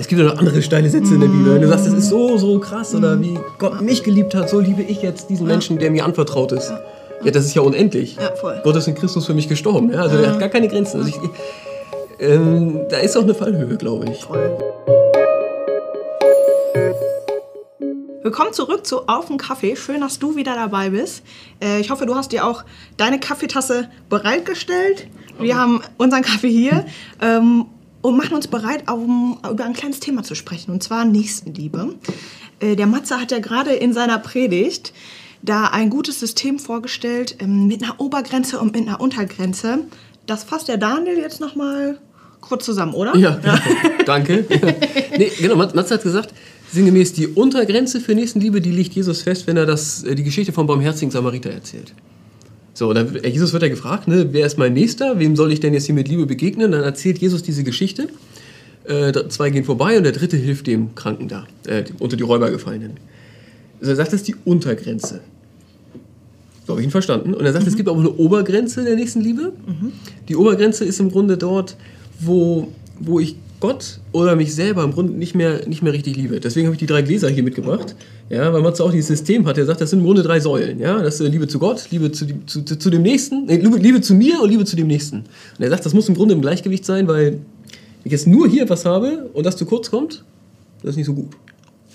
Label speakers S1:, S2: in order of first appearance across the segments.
S1: Es gibt ja noch andere steile Sätze in der Bibel. Wenn du sagst, das ist so, so krass oder wie Gott mich geliebt hat, so liebe ich jetzt diesen Menschen, der mir anvertraut ist. Ja, das ist ja unendlich.
S2: Ja, voll.
S1: Gott ist in Christus für mich gestorben. Ja? Also der hat gar keine Grenzen. Also ich, ähm, da ist auch eine Fallhöhe, glaube ich.
S2: Voll. Willkommen zurück zu Auf den Kaffee. Schön, dass du wieder dabei bist. Äh, ich hoffe, du hast dir auch deine Kaffeetasse bereitgestellt. Wir haben unseren Kaffee hier ähm, und machen uns bereit, um über ein kleines Thema zu sprechen, und zwar Nächstenliebe. Äh, der Matze hat ja gerade in seiner Predigt da ein gutes System vorgestellt ähm, mit einer Obergrenze und mit einer Untergrenze. Das fasst der Daniel jetzt noch mal kurz zusammen, oder?
S1: Ja, danke. nee, genau, Matze hat gesagt, sinngemäß die Untergrenze für Nächstenliebe, die liegt Jesus fest, wenn er das, äh, die Geschichte vom barmherzigen Samariter erzählt. So, dann, äh, Jesus wird ja gefragt, ne, wer ist mein Nächster? Wem soll ich denn jetzt hier mit Liebe begegnen? Dann erzählt Jesus diese Geschichte. Äh, zwei gehen vorbei und der dritte hilft dem Kranken da, äh, unter die Räuber gefallenen. Also er sagt, das ist die Untergrenze. So habe ich ihn verstanden. Und er sagt, mhm. es gibt auch eine Obergrenze der Nächstenliebe. Mhm. Die Obergrenze ist im Grunde dort, wo, wo ich Gott oder mich selber im Grunde nicht mehr, nicht mehr richtig liebe. Deswegen habe ich die drei Gläser hier mitgebracht. Ja, weil man auch dieses System hat. Er sagt, das sind im Grunde drei Säulen. Ja, das ist Liebe zu Gott, Liebe zu, zu, zu dem Nächsten, nee, Liebe zu mir und Liebe zu dem Nächsten. Und er sagt, das muss im Grunde im Gleichgewicht sein, weil ich jetzt nur hier etwas habe und das zu kurz kommt, das ist nicht so gut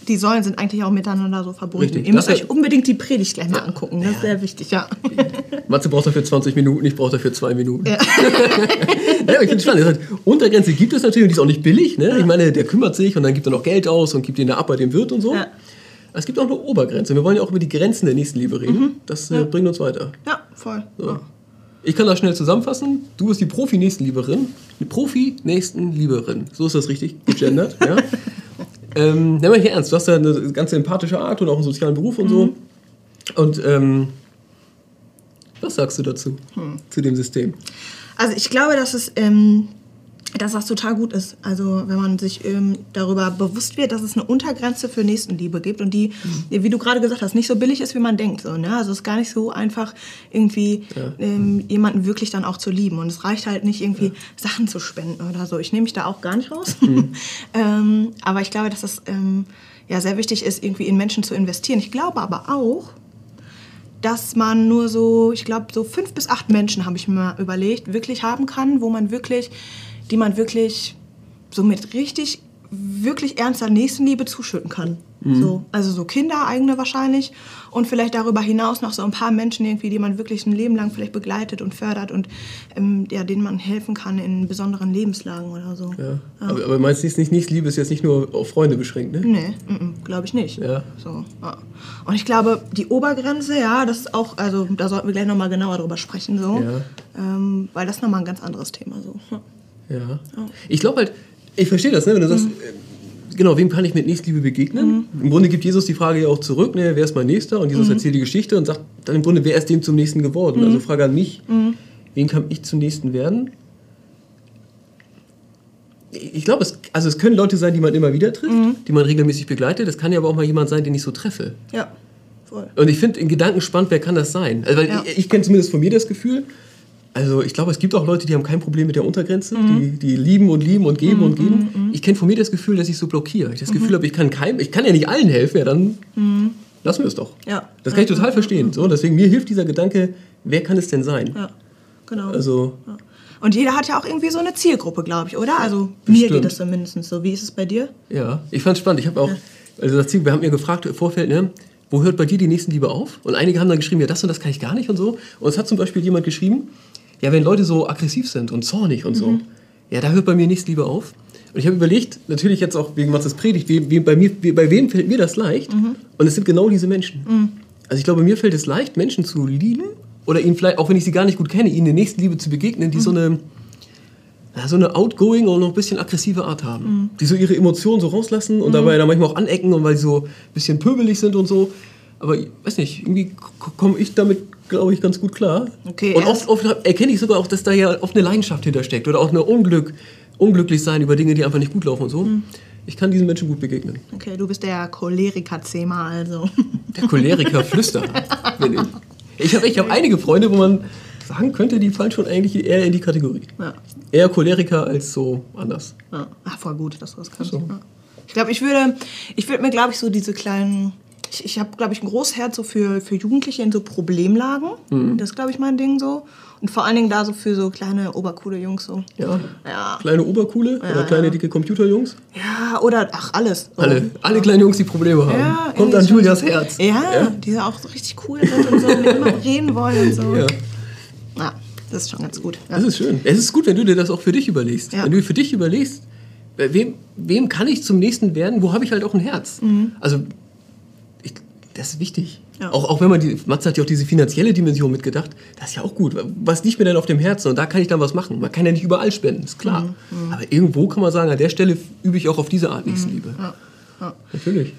S2: die Säulen sind eigentlich auch miteinander so verbunden. Richtig. Ihr müsst euch unbedingt die Predigt gleich mal ja. angucken. Das ist sehr wichtig, ja.
S1: Matze braucht dafür 20 Minuten, ich brauche dafür zwei Minuten. Ja. ja ich finde es spannend. Untergrenze gibt es natürlich und die ist auch nicht billig. Ne? Ich meine, der kümmert sich und dann gibt er noch Geld aus und gibt ihn ab bei dem Wirt und so. Ja. Es gibt auch eine Obergrenze. Wir wollen ja auch über die Grenzen der Nächstenliebe reden. Mhm. Das äh, bringt uns weiter.
S2: Ja, voll. So.
S1: Ich kann das schnell zusammenfassen. Du bist die Profi-Nächstenlieberin. Die Profi-Nächstenlieberin. So ist das richtig gegendert. ja. Ähm, nimm mal hier ernst, du hast ja eine ganz empathische Art und auch einen sozialen Beruf und mhm. so. Und ähm, was sagst du dazu, hm. zu dem System?
S2: Also ich glaube, dass es ähm, dass das total gut ist. Also wenn man sich ähm, darüber bewusst wird, dass es eine Untergrenze für Nächstenliebe gibt und die, mhm. wie du gerade gesagt hast, nicht so billig ist, wie man denkt. So, ne? Also es ist gar nicht so einfach, irgendwie ja. ähm, jemanden wirklich dann auch zu lieben. Und es reicht halt nicht irgendwie ja. Sachen zu spenden oder so. Ich nehme mich da auch gar nicht raus. Mhm. ähm, aber ich glaube, dass es ähm, ja, sehr wichtig ist, irgendwie in Menschen zu investieren. Ich glaube aber auch, dass man nur so, ich glaube, so fünf bis acht Menschen, habe ich mir mal überlegt, wirklich haben kann, wo man wirklich die man wirklich so mit richtig, wirklich ernster Nächstenliebe zuschütten kann. Mhm. So, also so Kinder, eigene wahrscheinlich und vielleicht darüber hinaus noch so ein paar Menschen irgendwie, die man wirklich ein Leben lang vielleicht begleitet und fördert und ähm, ja, denen man helfen kann in besonderen Lebenslagen oder so.
S1: Ja. Ja. Aber, aber meinst du, nicht, Nächstenliebe ist jetzt nicht nur auf Freunde beschränkt, ne?
S2: Nee, glaube ich nicht. Ja. So, ja. Und ich glaube, die Obergrenze, ja, das ist auch, also da sollten wir gleich nochmal genauer drüber sprechen, so. Ähm, weil das nochmal ein ganz anderes Thema so. Ja.
S1: Ja. Ich glaube halt, ich verstehe das, ne? wenn du sagst, mhm. Äh, genau, wem kann ich mit Nächstliebe begegnen? Mhm. Im Grunde gibt Jesus die Frage ja auch zurück, ne? wer ist mein Nächster? Und Jesus mhm. erzählt die Geschichte und sagt dann im Grunde, wer ist dem zum Nächsten geworden? Mhm. Also Frage an mich, mhm. wen kann ich zum Nächsten werden? Ich glaube, es, also es können Leute sein, die man immer wieder trifft, mhm. die man regelmäßig begleitet. Es kann ja aber auch mal jemand sein, den ich so treffe.
S2: Ja, voll.
S1: Und ich finde in Gedanken spannend, wer kann das sein? Also, ja. ich, ich kenne zumindest von mir das Gefühl, also ich glaube, es gibt auch Leute, die haben kein Problem mit der Untergrenze, mhm. die, die lieben und lieben und geben mhm, und geben. Mhm, mhm. Ich kenne von mir das Gefühl, dass ich so blockiere. Ich das Gefühl mhm. habe, ich kann keinem, ich kann ja nicht allen helfen, ja dann lassen wir es doch. Ja. Das kann ich total verstehen. So, deswegen mir hilft dieser Gedanke, wer kann es denn sein?
S2: Ja, genau. Also, ja. Und jeder hat ja auch irgendwie so eine Zielgruppe, glaube ich, oder? Also Bestimmt. mir geht das zumindest so. Wie ist es bei dir?
S1: Ja, ich fand es spannend. Ich habe auch, also das Ziel, wir haben mir gefragt im Vorfeld, ne, wo hört bei dir die Nächstenliebe auf? Und einige haben dann geschrieben, ja, das und das kann ich gar nicht und so. Und es hat zum Beispiel jemand geschrieben, ja, wenn Leute so aggressiv sind und zornig und so, mhm. ja, da hört bei mir nichts lieber auf. Und ich habe überlegt, natürlich jetzt auch wegen Matzes Predigt, wie, wie, bei, mir, wie, bei wem fällt mir das leicht? Mhm. Und es sind genau diese Menschen. Mhm. Also ich glaube, mir fällt es leicht, Menschen zu lieben oder ihnen vielleicht, auch wenn ich sie gar nicht gut kenne, ihnen in der nächsten Liebe zu begegnen, die so mhm. eine so eine outgoing und noch ein bisschen aggressive Art haben. Mhm. Die so ihre Emotionen so rauslassen und mhm. dabei dann manchmal auch anecken und weil sie so ein bisschen pöbelig sind und so. Aber ich weiß nicht, irgendwie komme ich damit glaube ich, ganz gut klar. Okay, und oft, oft erkenne ich sogar auch, dass da ja oft eine Leidenschaft hintersteckt oder auch eine Unglück, unglücklich sein über Dinge, die einfach nicht gut laufen und so. Mhm. Ich kann diesen Menschen gut begegnen.
S2: Okay, du bist der Choleriker-Zema also.
S1: Der Choleriker-Flüsterer bin ich. Ich habe ich hab einige Freunde, wo man sagen könnte, die fallen schon eigentlich eher in die Kategorie.
S2: Ja.
S1: Eher Choleriker als so anders.
S2: Ja. Ach, voll gut, dass du das kannst.
S1: So.
S2: Ja. Ich glaube, ich würde, ich würde mir, glaube ich, so diese kleinen. Ich, ich habe, glaube ich, ein großes Herz so für, für Jugendliche in so Problemlagen.
S1: Mhm.
S2: Das ist, glaube ich, mein Ding so. Und vor allen Dingen da so für so kleine, obercoole Jungs so.
S1: Ja.
S2: Ja.
S1: Kleine Oberkuhle oder kleine dicke Computerjungs.
S2: Ja, oder, ach, alles. So.
S1: Alle, alle kleinen Jungs, die Probleme haben.
S2: Ja,
S1: Kommt
S2: irgendwie
S1: an Julias
S2: so.
S1: Herz.
S2: Ja, die auch so richtig cool sind und so mit immer reden wollen und so.
S1: Ja.
S2: Ja, das ist schon ganz gut. Ja.
S1: Das ist schön. Es ist gut, wenn du dir das auch für dich überlegst.
S2: Ja.
S1: Wenn du für dich überlegst, wem, wem kann ich zum Nächsten werden, wo habe ich halt auch ein Herz. Also, ich, das ist wichtig.
S2: Mhm. Ja.
S1: Auch, auch wenn man, die, Matze hat ja auch diese finanzielle Dimension mitgedacht, das ist ja auch gut. Was liegt mir denn auf dem Herzen? Und da kann ich dann was machen. Man kann ja nicht überall spenden, ist klar.
S2: Mhm.
S1: Aber irgendwo kann man sagen, an der Stelle übe ich auch auf diese Art Nächstenliebe.
S2: Ja. Ja.
S1: Natürlich.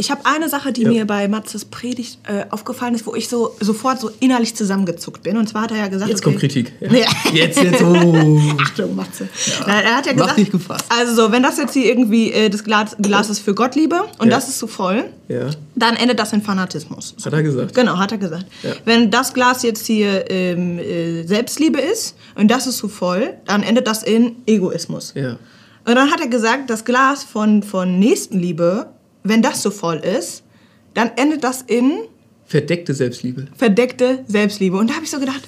S2: Ich habe eine Sache, die
S1: Ja.
S2: mir bei Matzes Predigt äh, aufgefallen ist, wo ich so sofort so innerlich zusammengezuckt bin. Und zwar hat er ja gesagt,
S1: Jetzt kommt Kritik. Ja.
S2: Ja.
S1: Jetzt, jetzt, oh.
S2: Achtung, Matze. Nein, er hat ja
S1: Mach
S2: gesagt,
S1: dich gefasst.
S2: also so, wenn das jetzt hier irgendwie äh, das Glas, Glas ist für Gottliebe und das ist zu voll,
S1: Ja,
S2: dann endet das in Fanatismus.
S1: hat er gesagt.
S2: Genau, hat er gesagt. Wenn das Glas jetzt hier ähm, äh, Selbstliebe ist und das ist zu voll, dann endet das in Egoismus. Und dann hat er gesagt, das Glas von, von Nächstenliebe, wenn das so voll ist, dann endet das in
S1: Verdeckte Selbstliebe.
S2: verdeckte Selbstliebe. Und da habe ich so gedacht,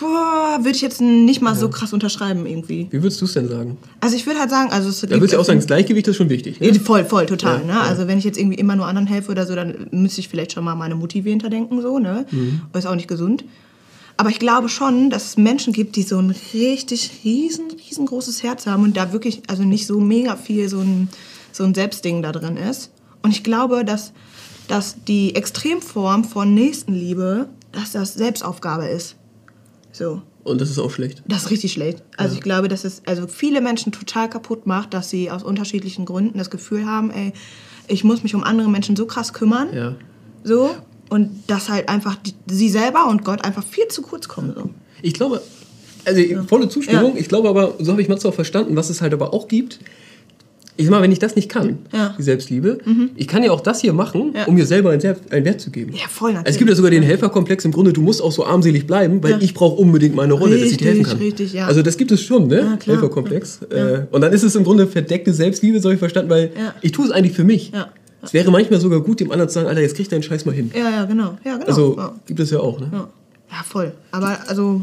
S2: würde ich jetzt nicht mal so krass unterschreiben irgendwie.
S1: Wie würdest du es denn sagen?
S2: Also ich würde halt sagen, also es
S1: Da würdest du auch sagen, das Gleichgewicht ist schon wichtig. Ne?
S2: Voll, voll, total.
S1: Ja,
S2: ne?
S1: ja.
S2: Also wenn ich jetzt irgendwie immer nur anderen helfe oder so, dann müsste ich vielleicht schon mal meine Mutti hinterdenken, so, ne?
S1: Mhm.
S2: Ist auch nicht gesund. Aber ich glaube schon, dass es Menschen gibt, die so ein richtig riesen, riesengroßes Herz haben und da wirklich, also nicht so mega viel so ein, so ein Selbstding da drin ist. Und ich glaube, dass, dass die Extremform von Nächstenliebe, dass das Selbstaufgabe ist. So.
S1: Und das ist auch schlecht.
S2: Das ist richtig schlecht. Also ich glaube, dass es also viele Menschen total kaputt macht, dass sie aus unterschiedlichen Gründen das Gefühl haben, ey, ich muss mich um andere Menschen so krass kümmern.
S1: Ja.
S2: So. Und dass halt einfach die, sie selber und Gott einfach viel zu kurz kommen. So.
S1: Ich glaube, also volle Zustimmung.
S2: Ja.
S1: Ich glaube aber, so habe ich Matze auch verstanden, was es halt aber auch gibt. Ich sag mal, wenn ich das nicht kann,
S2: Ja. Mhm.
S1: die Selbstliebe, ich kann ja auch das hier machen,
S2: Ja.
S1: um mir selber einen, Selbst, einen Wert zu geben.
S2: Ja, voll natürlich.
S1: Also es gibt ja sogar den Helferkomplex im Grunde, du musst auch so armselig bleiben, weil
S2: Ja.
S1: ich brauche unbedingt meine Rolle, dass ich dir helfen
S2: Richtig,
S1: kann.
S2: richtig, ja.
S1: Also das gibt es schon, ne? Helferkomplex. Äh, und dann ist es im Grunde verdeckte Selbstliebe, so ich verstanden, weil ich tue es eigentlich für mich. Es wäre manchmal sogar gut, dem anderen zu sagen, Alter, jetzt krieg deinen Scheiß mal hin.
S2: Ja, ja, genau. Ja, genau.
S1: Also gibt es ja auch, ne?
S2: Ja, voll. Aber also,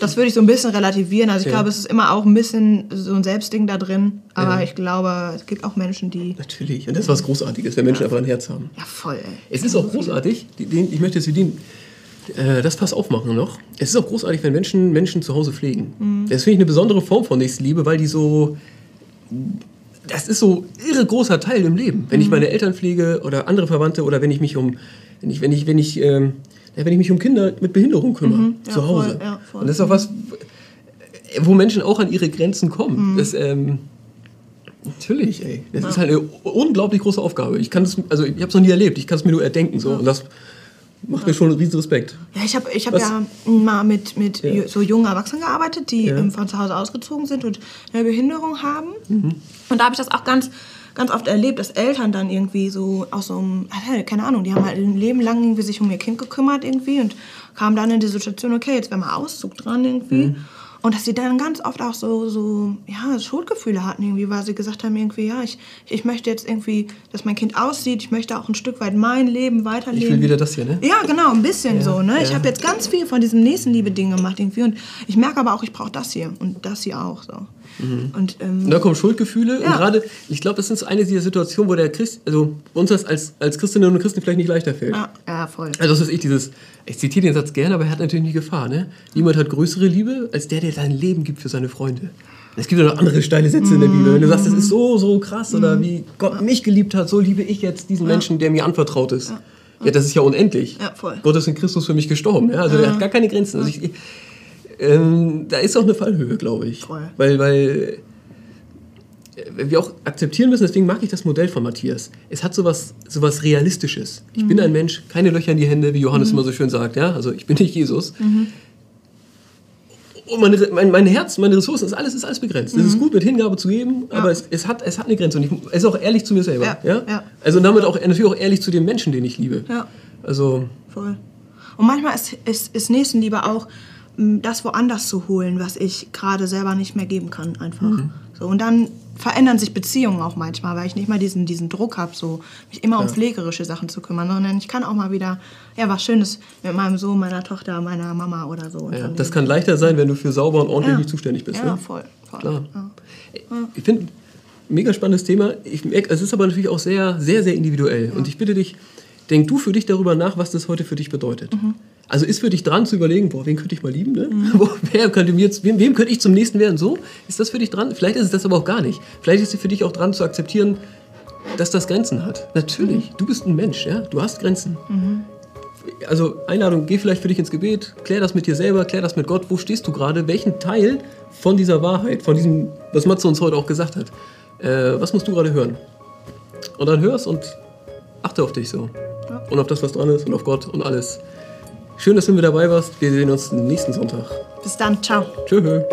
S2: das würde ich so ein bisschen relativieren. Also ich
S1: Ja.
S2: glaube, es ist immer auch ein bisschen so ein Selbstding da drin. Aber
S1: Ja.
S2: ich glaube, es gibt auch Menschen, die.
S1: Natürlich. Und das ist was Großartiges, wenn Menschen einfach ein Herz haben.
S2: Ja, voll, ey.
S1: Es ist auch großartig, ich möchte jetzt für den, äh, das Pass aufmachen noch. Es ist auch großartig, wenn Menschen Menschen zu Hause pflegen.
S2: Mhm.
S1: Das finde ich eine besondere Form von Nächstenliebe, weil die so. Das ist so irre großer Teil im Leben. Wenn ich
S2: Mhm.
S1: meine Eltern pflege oder andere Verwandte oder wenn ich mich um. Wenn ich, wenn ich, wenn ich, ähm, wenn ich mich um Kinder mit Behinderung kümmere,
S2: Mhm. Ja,
S1: zu Hause.
S2: voll, ja, voll.
S1: Und das ist auch was, wo Menschen auch an ihre Grenzen
S2: Mhm.
S1: kommen. Das, ähm, Natürlich, ey. Das ist halt eine unglaublich große Aufgabe. Ich kann es, also ich habe es noch nie erlebt. Ich kann es mir nur erdenken so. Und das macht mir schon einen riesen Respekt.
S2: Ja, ich habe ich hab
S1: Was-
S2: ja mal mit, mit
S1: Ja.
S2: so jungen Erwachsenen gearbeitet, die
S1: Ja.
S2: von zu Hause ausgezogen sind und eine Behinderung haben.
S1: Mhm.
S2: Und da habe ich das auch ganz, ganz oft erlebt, dass Eltern dann irgendwie so aus so einem, also, keine Ahnung, die haben halt ein Leben lang irgendwie sich um ihr Kind gekümmert irgendwie und kamen dann in die Situation, okay, jetzt wäre mal Auszug dran irgendwie.
S1: Mhm.
S2: Und dass sie dann ganz oft auch so, so ja, Schuldgefühle hatten irgendwie, weil sie gesagt haben irgendwie, ja, ich, ich möchte jetzt irgendwie, dass mein Kind aussieht, ich möchte auch ein Stück weit mein Leben weiterleben.
S1: Ich will wieder das hier, ne?
S2: Ja, genau, ein bisschen
S1: Ja,
S2: so. Ne? Ich
S1: ja.
S2: habe jetzt ganz viel von diesem Nächstenliebe-Ding gemacht irgendwie und ich merke aber auch, ich brauche das hier und das hier auch so. Und ähm,
S1: Und da kommen Schuldgefühle. Und
S2: Ja.
S1: gerade, ich glaube, das ist eine dieser Situationen, wo der Christ, also uns das als, als Christinnen und Christen vielleicht nicht leichter fällt.
S2: ja, ja, voll.
S1: Also das ist ich dieses, ich zitiere den Satz gerne, aber er hat natürlich nie Gefahr. Ne? Niemand hat größere Liebe als der, der sein Leben gibt für seine Freunde. Es gibt ja noch andere steile Sätze in der Bibel. Wenn du sagst, das ist so, so krass oder wie Gott mich geliebt hat, so liebe ich jetzt diesen Menschen, der mir anvertraut ist. Ja, das ist ja unendlich.
S2: Ja, voll.
S1: Gott ist in Christus für mich gestorben. Ja? Also der hat gar keine Grenzen. Also ich, ähm, da ist auch eine Fallhöhe, glaube ich.
S2: Voll.
S1: Weil, weil äh, wir auch akzeptieren müssen, deswegen mag ich das Modell von Matthias. Es hat sowas, sowas Realistisches. Ich bin ein Mensch, keine Löcher in die Hände, wie Johannes immer so schön sagt. Ja? Also ich bin nicht Jesus. Und meine, mein, mein Herz, meine Ressourcen, ist alles, ist alles begrenzt. Es ist gut, mit Hingabe zu geben, aber es, es, hat, es hat eine Grenze. Und ich, es ist auch ehrlich zu mir selber.
S2: Ja,
S1: Ja,
S2: ja.
S1: Also damit auch natürlich auch ehrlich zu den Menschen, den ich liebe.
S2: Ja.
S1: Also
S2: Voll. Und manchmal ist, ist, ist Nächstenliebe auch, das woanders zu holen, was ich gerade selber nicht mehr geben kann, einfach.
S1: Mhm.
S2: So, und dann verändern sich Beziehungen auch manchmal, weil ich nicht mal diesen, diesen Druck habe, so mich immer um pflegerische Sachen zu kümmern, sondern ich kann auch mal wieder ja, was Schönes mit meinem Sohn, meiner Tochter, meiner Mama oder so.
S1: Ja, das kann leichter sein, wenn du für sauber und ordentlich
S2: Ja.
S1: zuständig bist.
S2: Ja,
S1: ne?
S2: voll. voll.
S1: Klar.
S2: Ja.
S1: Ich finde, mega spannendes Thema. Ich merk, es ist aber natürlich auch sehr, sehr, sehr individuell. Und ich bitte dich, denk du für dich darüber nach, was das heute für dich bedeutet.
S2: Mhm.
S1: Also ist für dich dran zu überlegen, boah, wen könnte ich mal lieben? Ne? Boah, wer könnte mir jetzt, wem, wem könnte ich zum nächsten werden? So, ist das für dich dran? Vielleicht ist es das aber auch gar nicht. Vielleicht ist es für dich auch dran zu akzeptieren, dass das Grenzen hat. Natürlich, du bist ein Mensch, ja? du hast Grenzen. Also Einladung, geh vielleicht für dich ins Gebet, klär das mit dir selber, klär das mit Gott. Wo stehst du gerade? Welchen Teil von dieser Wahrheit, von diesem, was Matze uns heute auch gesagt hat, äh, was musst du gerade hören? Und dann hörst und achte auf dich so. Und auf das, was dran ist und auf Gott und alles. Schön, dass du mit dabei warst. Wir sehen uns nächsten Sonntag.
S2: Bis dann, ciao.
S1: Tschö.